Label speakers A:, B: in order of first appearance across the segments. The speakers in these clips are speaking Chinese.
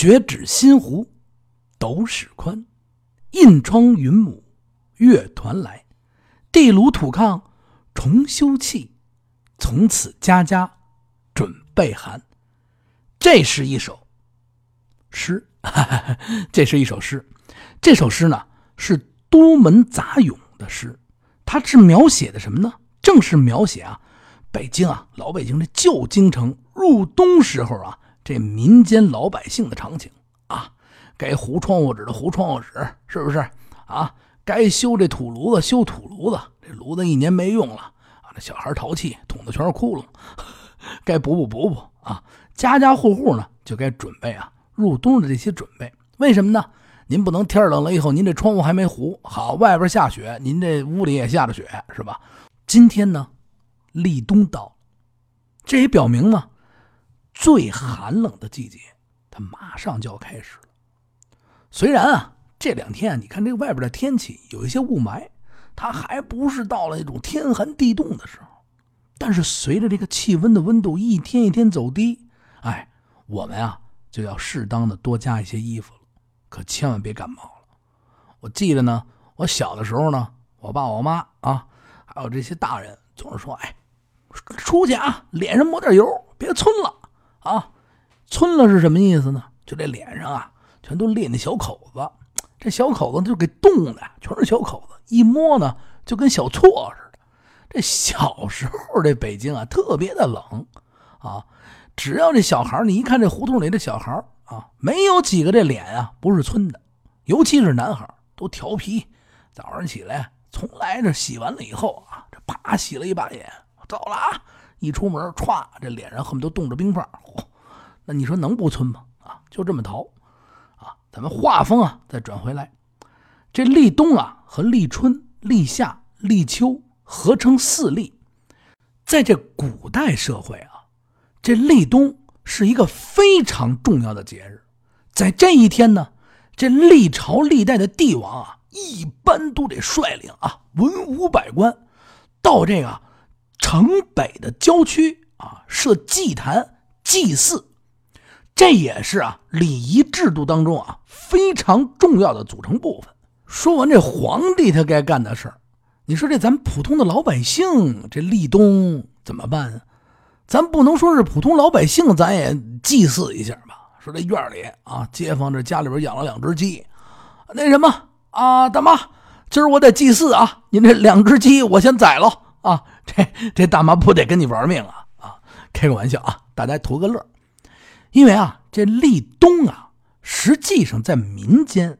A: 雪指新湖，斗史宽。印窗云母，乐团来。地炉土炕重修葺，从此家家准备寒。这是一首诗，这是一首诗。这首诗呢是都门杂咏的诗，它是描写的什么呢？正是描写啊，北京啊，老北京这旧京城入冬时候啊，这民间老百姓的场景啊。该糊窗户纸的糊窗户纸，是不是啊？该修这土炉子修土炉子，这炉子一年没用了啊！那小孩淘气，捅的全是窟窿。该补补补补啊！家家户户呢就该准备啊入冬的这些准备。为什么呢？您不能天冷了以后，您这窗户还没糊好，外边下雪，您这屋里也下着雪，是吧？今天呢，立冬到，这也表明呢，最寒冷的季节，它马上就要开始了。虽然啊，这两天啊你看这外边的天气有一些雾霾，它还不是到了那种天寒地冻的时候。但是随着这个气温的温度一天一天走低，哎，我们啊就要适当的多加一些衣服了，可千万别感冒了。我记得呢，我小的时候呢，我爸我妈啊，还有这些大人总是说：“哎，出去啊，脸上抹点油，别皴了啊。”皴了是什么意思呢？就这脸上啊。全都裂那小口子，这小口子就给冻的，全是小口子，一摸呢就跟小错似的。这小时候这北京啊特别的冷啊，只要这小孩你一看这胡同里的小孩啊，没有几个这脸啊不是皴的，尤其是男孩都调皮，早上起来从来这洗完了以后啊，这啪洗了一把脸，走了啊，一出门歘，这脸上恨不得冻着冰块，嚯，那你说能不村吗？啊，就这么逃，啊。咱们画风啊，再转回来，这立冬啊和立春、立夏、立秋合称四立。在这古代社会啊，这立冬是一个非常重要的节日。在这一天呢，这历朝历代的帝王啊，一般都得率领啊文武百官，到这个城北的郊区啊设祭坛祭祀。这也是啊，礼仪制度当中啊非常重要的组成部分。说完这皇帝他该干的事儿，你说这咱们普通的老百姓这立冬怎么办？咱不能说是普通老百姓，咱也祭祀一下吧？说这院里啊，街坊这家里边养了两只鸡，那什么啊，大妈，今儿我得祭祀啊，您这两只鸡我先宰了啊，这这大妈不得跟你玩命啊啊？开个玩笑啊，大家图个乐。因为啊，这立冬啊，实际上在民间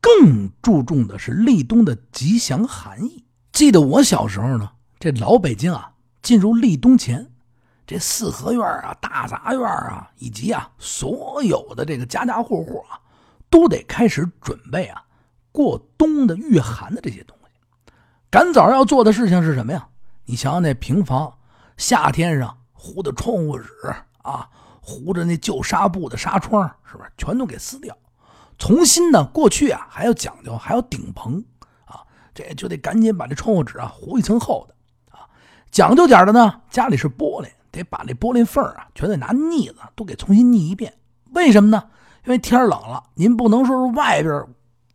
A: 更注重的是立冬的吉祥含义。记得我小时候呢，这老北京啊，进入立冬前，这四合院啊、大杂院啊，以及啊所有的这个家家户户啊，都得开始准备啊过冬的御寒的这些东西。赶早要做的事情是什么呀？你想想那平房，夏天上糊的窗户纸啊。糊着那旧纱布的纱窗，是不是全都给撕掉？重新呢？过去啊还要讲究，还要顶棚啊，这就得赶紧把这窗户纸啊糊一层厚的啊。讲究点的呢，家里是玻璃，得把那玻璃缝啊全得拿腻子都给重新腻一遍。为什么呢？因为天冷了，您不能说是外边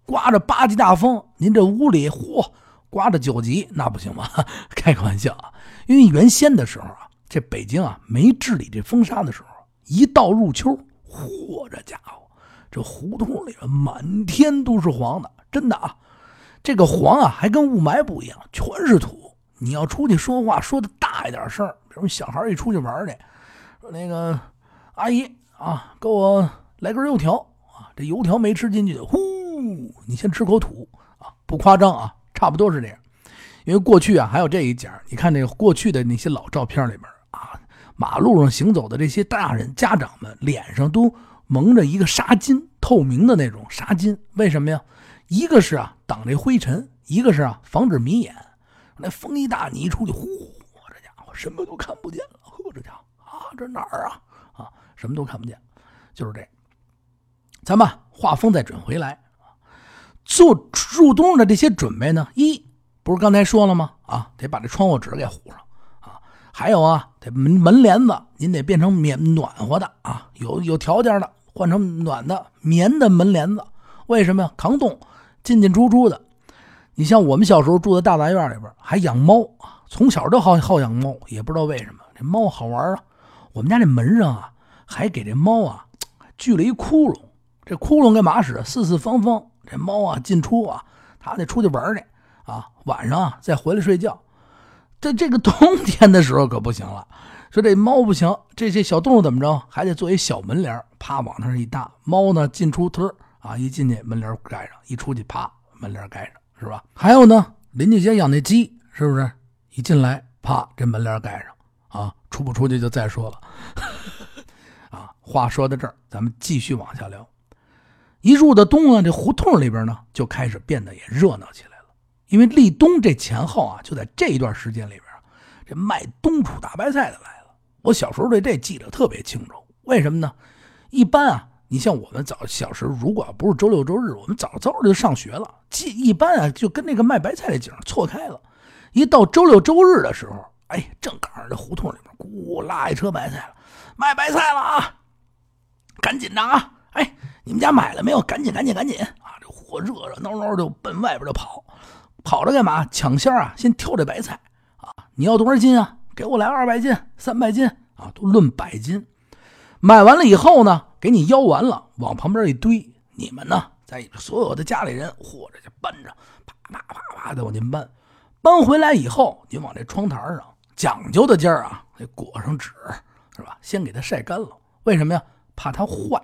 A: 刮着八级大风，您这屋里嚯刮着九级，那不行吗？开个玩笑啊！因为原先的时候啊，这北京啊没治理这风沙的时候。一到入秋，嚯，这家伙，这胡同里面满天都是黄的，真的啊！这个黄啊，还跟雾霾不一样，全是土。你要出去说话，说的大一点声比如小孩一出去玩去，那个阿姨啊，给我来根油条啊，这油条没吃进去，呼，你先吃口土啊，不夸张啊，差不多是这样。因为过去啊，还有这一节，你看这个过去的那些老照片里边啊。马路上行走的这些大人家长们脸上都蒙着一个纱巾，透明的那种纱巾，为什么呀？一个是啊挡这灰尘，一个是啊防止迷眼。那风一大，你一出去，呼，这家伙什么都看不见了。呵，这家伙啊，这哪儿啊？啊，什么都看不见，就是这。咱们画风再转回来做入冬的这些准备呢？一不是刚才说了吗？啊，得把这窗户纸给糊上啊。还有啊，这门门帘子您得变成棉暖和的啊，有有条件的换成暖的棉的门帘子。为什么呀？抗冻，进进出出的。你像我们小时候住在大杂院里边，还养猫啊，从小就好好养猫，也不知道为什么这猫好玩啊。我们家这门上啊，还给这猫啊锯了一窟窿。这窟窿干嘛使？四四方方，这猫啊进出啊，它得出去玩去啊，晚上啊再回来睡觉。在这个冬天的时候可不行了，说这猫不行，这些小动物怎么着，还得做一小门帘啪往那一搭，猫呢进出忒啊，一进去门帘盖上，一出去啪门帘盖上，是吧？还有呢，邻居家养那鸡，是不是？一进来啪这门帘盖上啊，出不出去就再说了。啊，话说到这儿，咱们继续往下聊。一入到冬啊，这胡同里边呢就开始变得也热闹起来了。因为立冬这前后啊，就在这一段时间里边，这卖冬储大白菜的来了。我小时候对这记得特别清楚。为什么呢？一般啊，你像我们早小时候，如果不是周六周日，我们早早的就上学了，记一般啊就跟那个卖白菜的景错开了。一到周六周日的时候，哎，正赶上这胡同里边咕拉一车白菜了，卖白菜了啊！赶紧的啊！哎。你们家买了没有？赶紧，赶紧，赶紧啊！这货热热闹闹就奔外边就跑，跑着干嘛？抢先啊！先挑这白菜啊！你要多少斤啊？给我来二百斤、三百斤啊！都论百斤。买完了以后呢，给你腰完了，往旁边一堆。你们呢，在所有的家里人或者就搬着，啪啪啪啪的往进搬。搬回来以后，你往这窗台上讲究的劲儿啊，得裹上纸，是吧？先给它晒干了。为什么呀？怕它坏。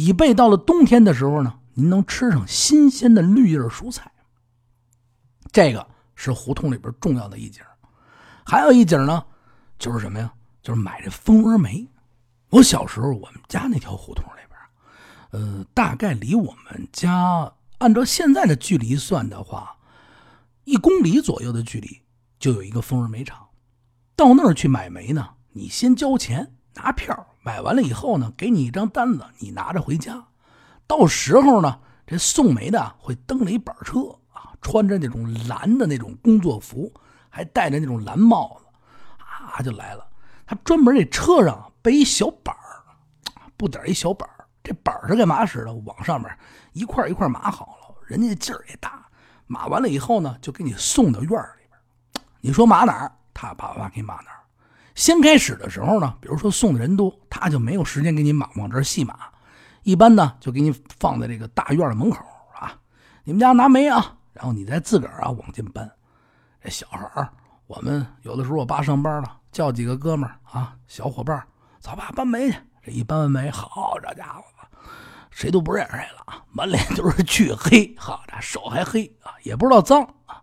A: 以备到了冬天的时候呢，您能吃上新鲜的绿叶蔬菜。这个是胡同里边重要的一景。还有一景呢，就是什么呀？就是买这蜂窝煤。我小时候，我们家那条胡同里边，呃，大概离我们家按照现在的距离算的话，一公里左右的距离就有一个蜂窝煤厂。到那儿去买煤呢，你先交钱拿票。买完了以后呢，给你一张单子，你拿着回家。到时候呢，这送煤的会蹬着一板车啊，穿着那种蓝的那种工作服，还戴着那种蓝帽子，啊，就来了。他专门这车上背一小板儿，不点一小板儿。这板儿是干嘛使的？往上面一块一块码好了，人家劲儿也大。码完了以后呢，就给你送到院里边。你说码哪儿，他叭叭给码哪儿。先开始的时候呢，比如说送的人多，他就没有时间给你码往这儿细码，一般呢就给你放在这个大院的门口啊。你们家拿煤啊，然后你再自个儿啊往进搬。这小孩儿，我们有的时候我爸上班了，叫几个哥们儿啊，小伙伴走吧，搬煤去。这一搬完煤，好这家伙谁都不认识谁了啊，满脸都是黢黑，好这手还黑啊，也不知道脏啊。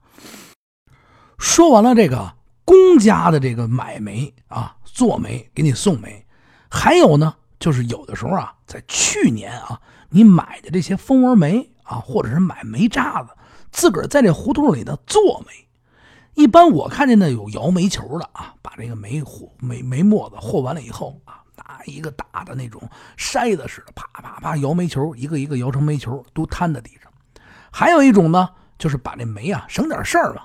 A: 说完了这个。公家的这个买煤啊，做煤给你送煤，还有呢，就是有的时候啊，在去年啊，你买的这些蜂窝煤啊，或者是买煤渣子，自个儿在这胡同里头做煤。一般我看见呢有摇煤球的啊，把这个煤火煤煤沫子和完了以后啊，拿一个大的那种筛子似的，啪啪啪摇煤球，一个一个摇成煤球，都摊在地上。还有一种呢，就是把这煤啊省点事儿嘛，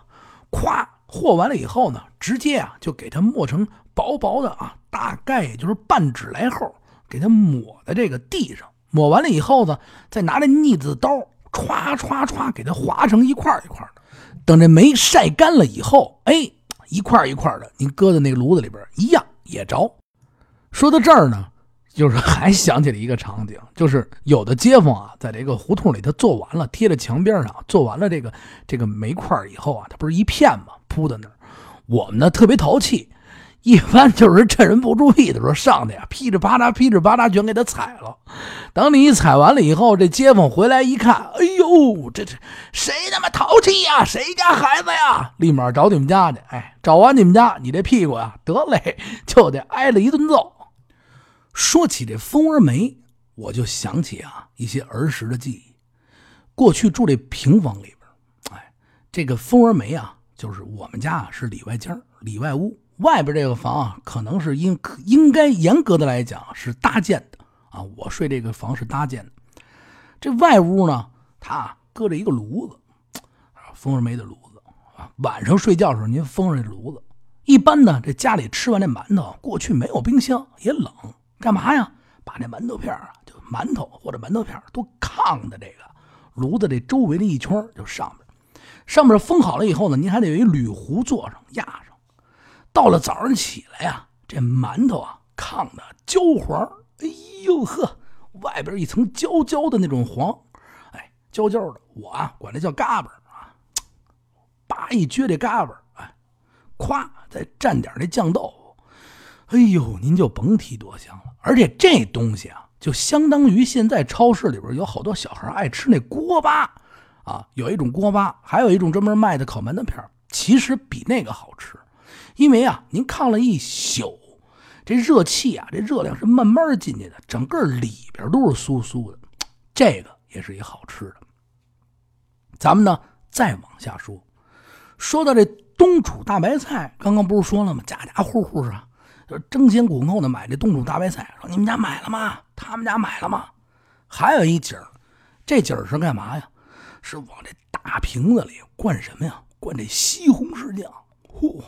A: 咵。和完了以后呢，直接啊就给它磨成薄薄的啊，大概也就是半指来厚，给它抹在这个地上。抹完了以后呢，再拿着腻子刀歘歘歘给它划成一块一块的。等这煤晒干了以后，哎，一块一块的，您搁在那个炉子里边一样也着。说到这儿呢。就是还想起了一个场景，就是有的街坊啊，在这个胡同里，他做完了，贴在墙边上，做完了这个这个煤块以后啊，他不是一片吗？铺在那儿。我们呢特别淘气，一般就是趁人不注意的时候上去啊，噼里啪啦，噼里啪啦，全给他踩了。等你一踩完了以后，这街坊回来一看，哎呦，这这谁他妈淘气呀？谁家孩子呀？立马找你们家去。哎，找完你们家，你这屁股呀，得嘞，就得挨了一顿揍。说起这蜂窝煤，我就想起啊一些儿时的记忆。过去住这平房里边，哎，这个蜂窝煤啊，就是我们家啊是里外间里外屋。外边这个房啊，可能是应应该严格的来讲是搭建的啊。我睡这个房是搭建的。这外屋呢，它搁着一个炉子，蜂窝煤的炉子啊。晚上睡觉的时候，您封上这炉子。一般呢，这家里吃完这馒头，过去没有冰箱，也冷。干嘛呀？把那馒头片啊，就馒头或者馒头片都炕的这个炉子这周围的一圈就上面，上面封好了以后呢，您还得有一铝壶坐上压上。到了早上起来呀，这馒头啊炕的焦黄，哎呦呵，外边一层焦焦的那种黄，哎，焦焦的，我啊管这叫嘎巴啊，叭一撅这嘎巴，哎，咵再蘸点那酱豆腐，哎呦，您就甭提多香了。而且这东西啊，就相当于现在超市里边有好多小孩爱吃那锅巴啊，有一种锅巴，还有一种专门卖的烤馒头片，其实比那个好吃。因为啊，您炕了一宿，这热气啊，这热量是慢慢进去的，整个里边都是酥酥的，这个也是一好吃的。咱们呢再往下说，说到这冬储大白菜，刚刚不是说了吗？家家户户啊，就争先恐后的买这冻储大白菜。说你们家买了吗？他们家买了吗？还有一景儿，这景儿是干嘛呀？是往这大瓶子里灌什么呀？灌这西红柿酱。嚯！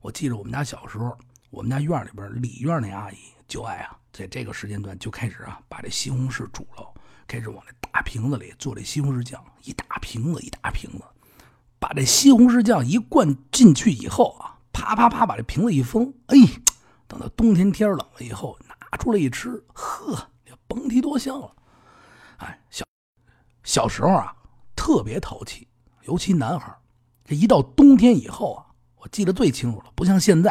A: 我记得我们家小时候，我们家院里边里院那阿姨就爱啊，在这个时间段就开始啊，把这西红柿煮了，开始往这大瓶子里做这西红柿酱，一大瓶子一大瓶子，把这西红柿酱一灌进去以后啊，啪啪啪把这瓶子一封，哎，冬天天冷了以后，拿出来一吃，呵，甭提多香了。哎，小小时候啊，特别淘气，尤其男孩，这一到冬天以后啊。我记得最清楚了，不像现在，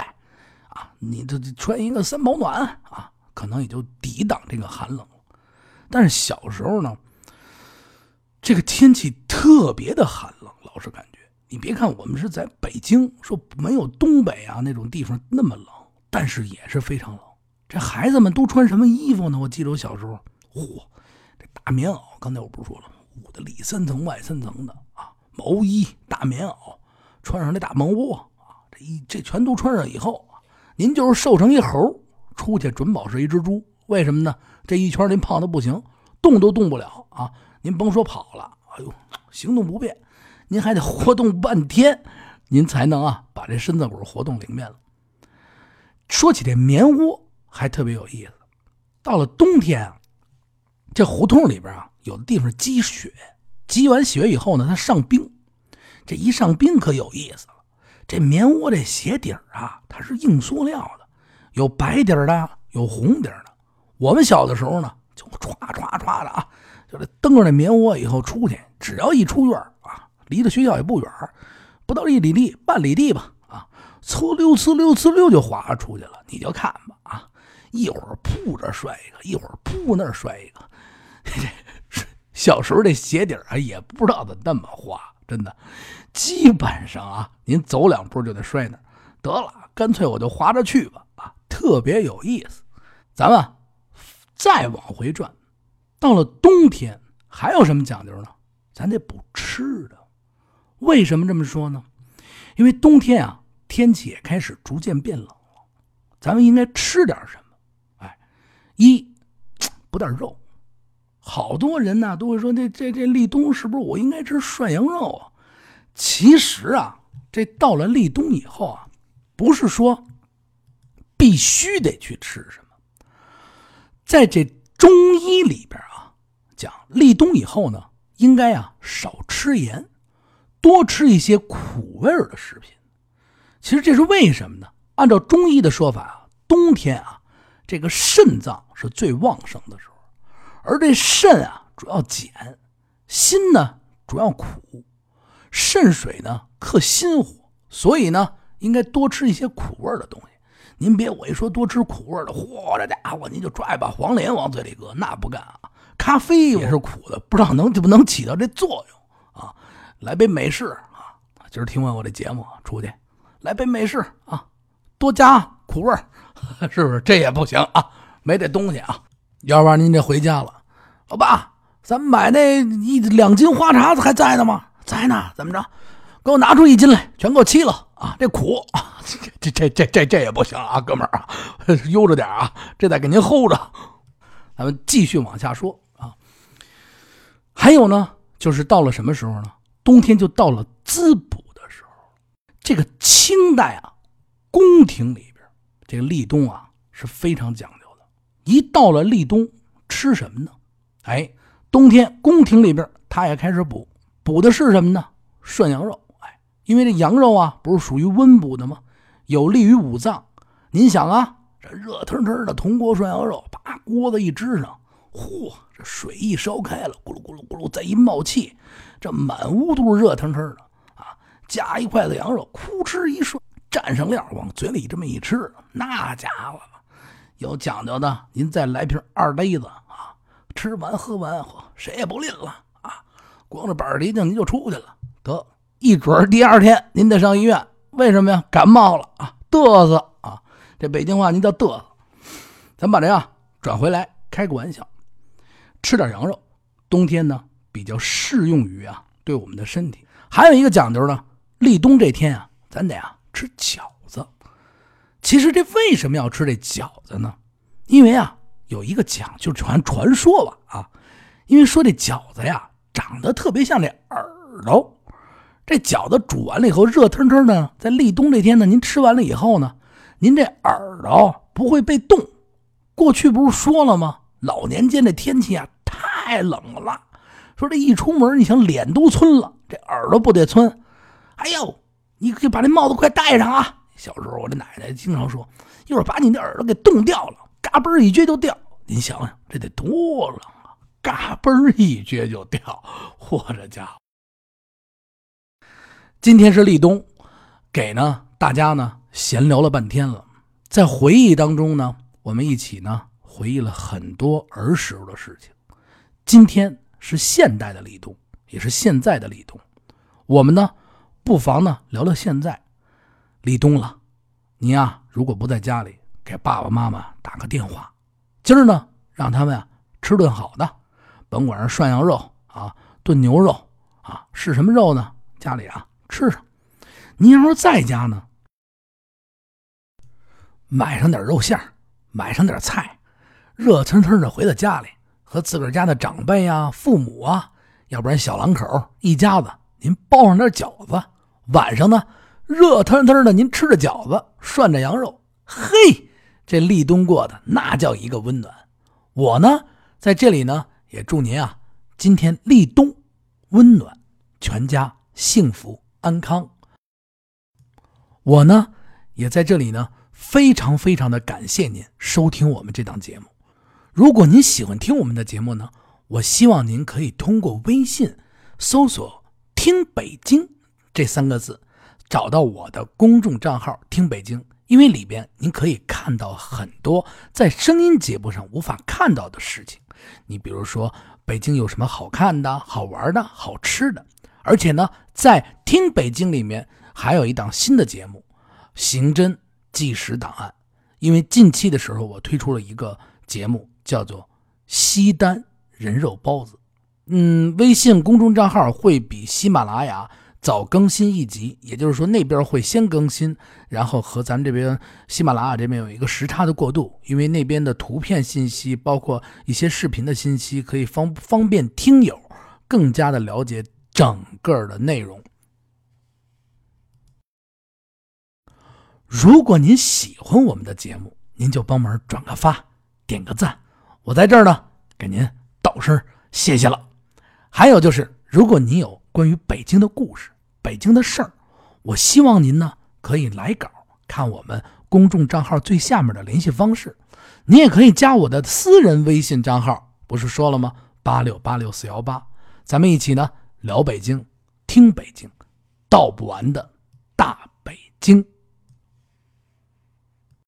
A: 啊，你这穿一个三保暖啊，可能也就抵挡这个寒冷了。但是小时候呢，这个天气特别的寒冷，老是感觉。你别看我们是在北京，说没有东北啊那种地方那么冷，但是也是非常冷。这孩子们都穿什么衣服呢？我记得我小时候，嚯，这大棉袄，刚才我不是说了吗？捂的里三层外三层的啊，毛衣、大棉袄，穿上那大毛窝啊。这一这全都穿上以后您就是瘦成一猴，出去准保是一只猪。为什么呢？这一圈您胖的不行，动都动不了啊！您甭说跑了，哎呦，行动不便，您还得活动半天，您才能啊把这身子骨活动灵便了。说起这棉窝，还特别有意思。到了冬天啊，这胡同里边啊，有的地方积雪，积完雪以后呢，它上冰，这一上冰可有意思了。这棉窝这鞋底儿啊，它是硬塑料的，有白底儿的，有红底儿的。我们小的时候呢，就歘歘歘的啊，就这蹬着那棉窝以后出去，只要一出院啊，离着学校也不远，不到一里地、半里地吧，呲溜呲溜呲溜就滑出去了。你就看吧啊，一会儿扑这摔一个，一会儿扑那儿摔一个。小时候这鞋底啊，也不知道怎么那么滑，真的。基本上啊，您走两步就得摔那，得了，干脆我就滑着去吧啊，特别有意思。咱们再往回转，到了冬天还有什么讲究呢？咱得补吃的。为什么这么说呢？因为冬天啊，天气也开始逐渐变冷了，咱们应该吃点什么？哎，一 补点肉。好多人呢都会说，这这这立冬是不是我应该吃涮羊肉啊？其实啊，这到了立冬以后啊，不是说必须得去吃什么。在这中医里边啊，讲立冬以后呢，应该啊少吃盐，多吃一些苦味的食品。其实这是为什么呢？按照中医的说法啊，冬天啊，这个肾脏是最旺盛的时候，而这肾啊主要碱，心呢主要苦。肾水呢克心火，所以呢应该多吃一些苦味的东西。您别我一说多吃苦味的，嚯，这家伙您就抓一把黄连往嘴里搁，那不干啊！咖啡也是苦的，不知道能不能起到这作用啊？来杯美式啊！今儿听完我这节目出去来杯美式啊，多加苦味 是不是？这也不行啊，没这东西啊！要不然您这回家了，老爸，咱们买那一两斤花茶子还在呢吗？在呢，怎么着？给我拿出一斤来，全给我沏了啊！这苦啊，这这这这这也不行啊，哥们儿啊，悠着点啊，这得给您 hold 着。咱们继续往下说啊。还有呢，就是到了什么时候呢？冬天就到了滋补。这个清代啊，宫廷里边这个立冬啊是非常讲究的。一到了立冬，吃什么呢？哎，冬天宫廷里边他也开始补，补的是什么呢？涮羊肉。哎，因为这羊肉啊，不是属于温补的吗？有利于五脏。您想啊，这热腾腾的铜锅涮羊肉，把锅子一支上，嚯，这水一烧开了，咕噜咕噜咕噜，再一冒气，这满屋都是热腾腾的！夹一筷子羊肉，哭哧一涮，蘸上料，往嘴里这么一吃，那家伙有讲究的，您再来瓶二杯子啊！吃完喝完，谁也不吝了啊！光着板儿筋您就出去了，得一准第二天您得上医院，为什么呀？感冒了啊，嘚瑟啊！这北京话您叫嘚瑟。咱把这啊转回来，开个玩笑，吃点羊肉，冬天呢比较适用于啊对我们的身体。还有一个讲究呢，立冬这天啊，咱得啊吃饺子。其实这为什么要吃这饺子呢？因为啊有一个讲究传传说吧啊，因为说这饺子呀长得特别像这耳朵。这饺子煮完了以后热腾腾的，在立冬这天呢，您吃完了以后呢，您这耳朵不会被冻。过去不是说了吗？老年间这天气啊太冷了，说这一出门你想脸都皴了，这耳朵不得皴？哎呦，你可以把这帽子快戴上啊！小时候我这奶奶经常说，一会儿把你的耳朵给冻掉了，嘎嘣一撅就掉。您想想，这得多冷啊！嘎嘣一撅就掉，嚯，这家伙！今天是立冬，给呢大家呢闲聊了半天了，在回忆当中呢，我们一起呢回忆了很多儿时候的事情。今天是现代的立冬，也是现在的立冬，我们呢不妨呢聊聊现在。立冬了，你呀如果不在家里，给爸爸妈妈打个电话，今儿呢让他们啊吃顿好的，甭管是涮羊肉啊、炖牛肉啊，是什么肉呢？家里啊。吃上，您要是在家呢，买上点肉馅买上点菜，热腾腾的回到家里，和自个儿家的长辈啊、父母啊，要不然小两口一家子，您包上点饺子，晚上呢，热腾腾的您吃着饺子，涮着羊肉，嘿，这立冬过的那叫一个温暖。我呢，在这里呢，也祝您啊，今天立冬温暖，全家幸福。安康，我呢也在这里呢，非常非常的感谢您收听我们这档节目。如果您喜欢听我们的节目呢，我希望您可以通过微信搜索“听北京”这三个字，找到我的公众账号“听北京”，因为里边您可以看到很多在声音节目上无法看到的事情。你比如说，北京有什么好看的、好玩的、好吃的。而且呢，在听北京里面还有一档新的节目《刑侦纪实档案》，因为近期的时候我推出了一个节目，叫做《西单人肉包子》。嗯，微信公众账号会比喜马拉雅早更新一集，也就是说那边会先更新，然后和咱们这边喜马拉雅这边有一个时差的过渡，因为那边的图片信息，包括一些视频的信息，可以方方便听友更加的了解。整个的内容，如果您喜欢我们的节目，您就帮忙转个发，点个赞，我在这儿呢给您道声谢谢了。还有就是，如果您有关于北京的故事、北京的事儿，我希望您呢可以来稿，看我们公众账号最下面的联系方式，你也可以加我的私人微信账号，不是说了吗？八六八六四幺八，咱们一起呢。聊北京，听北京，道不完的大北京。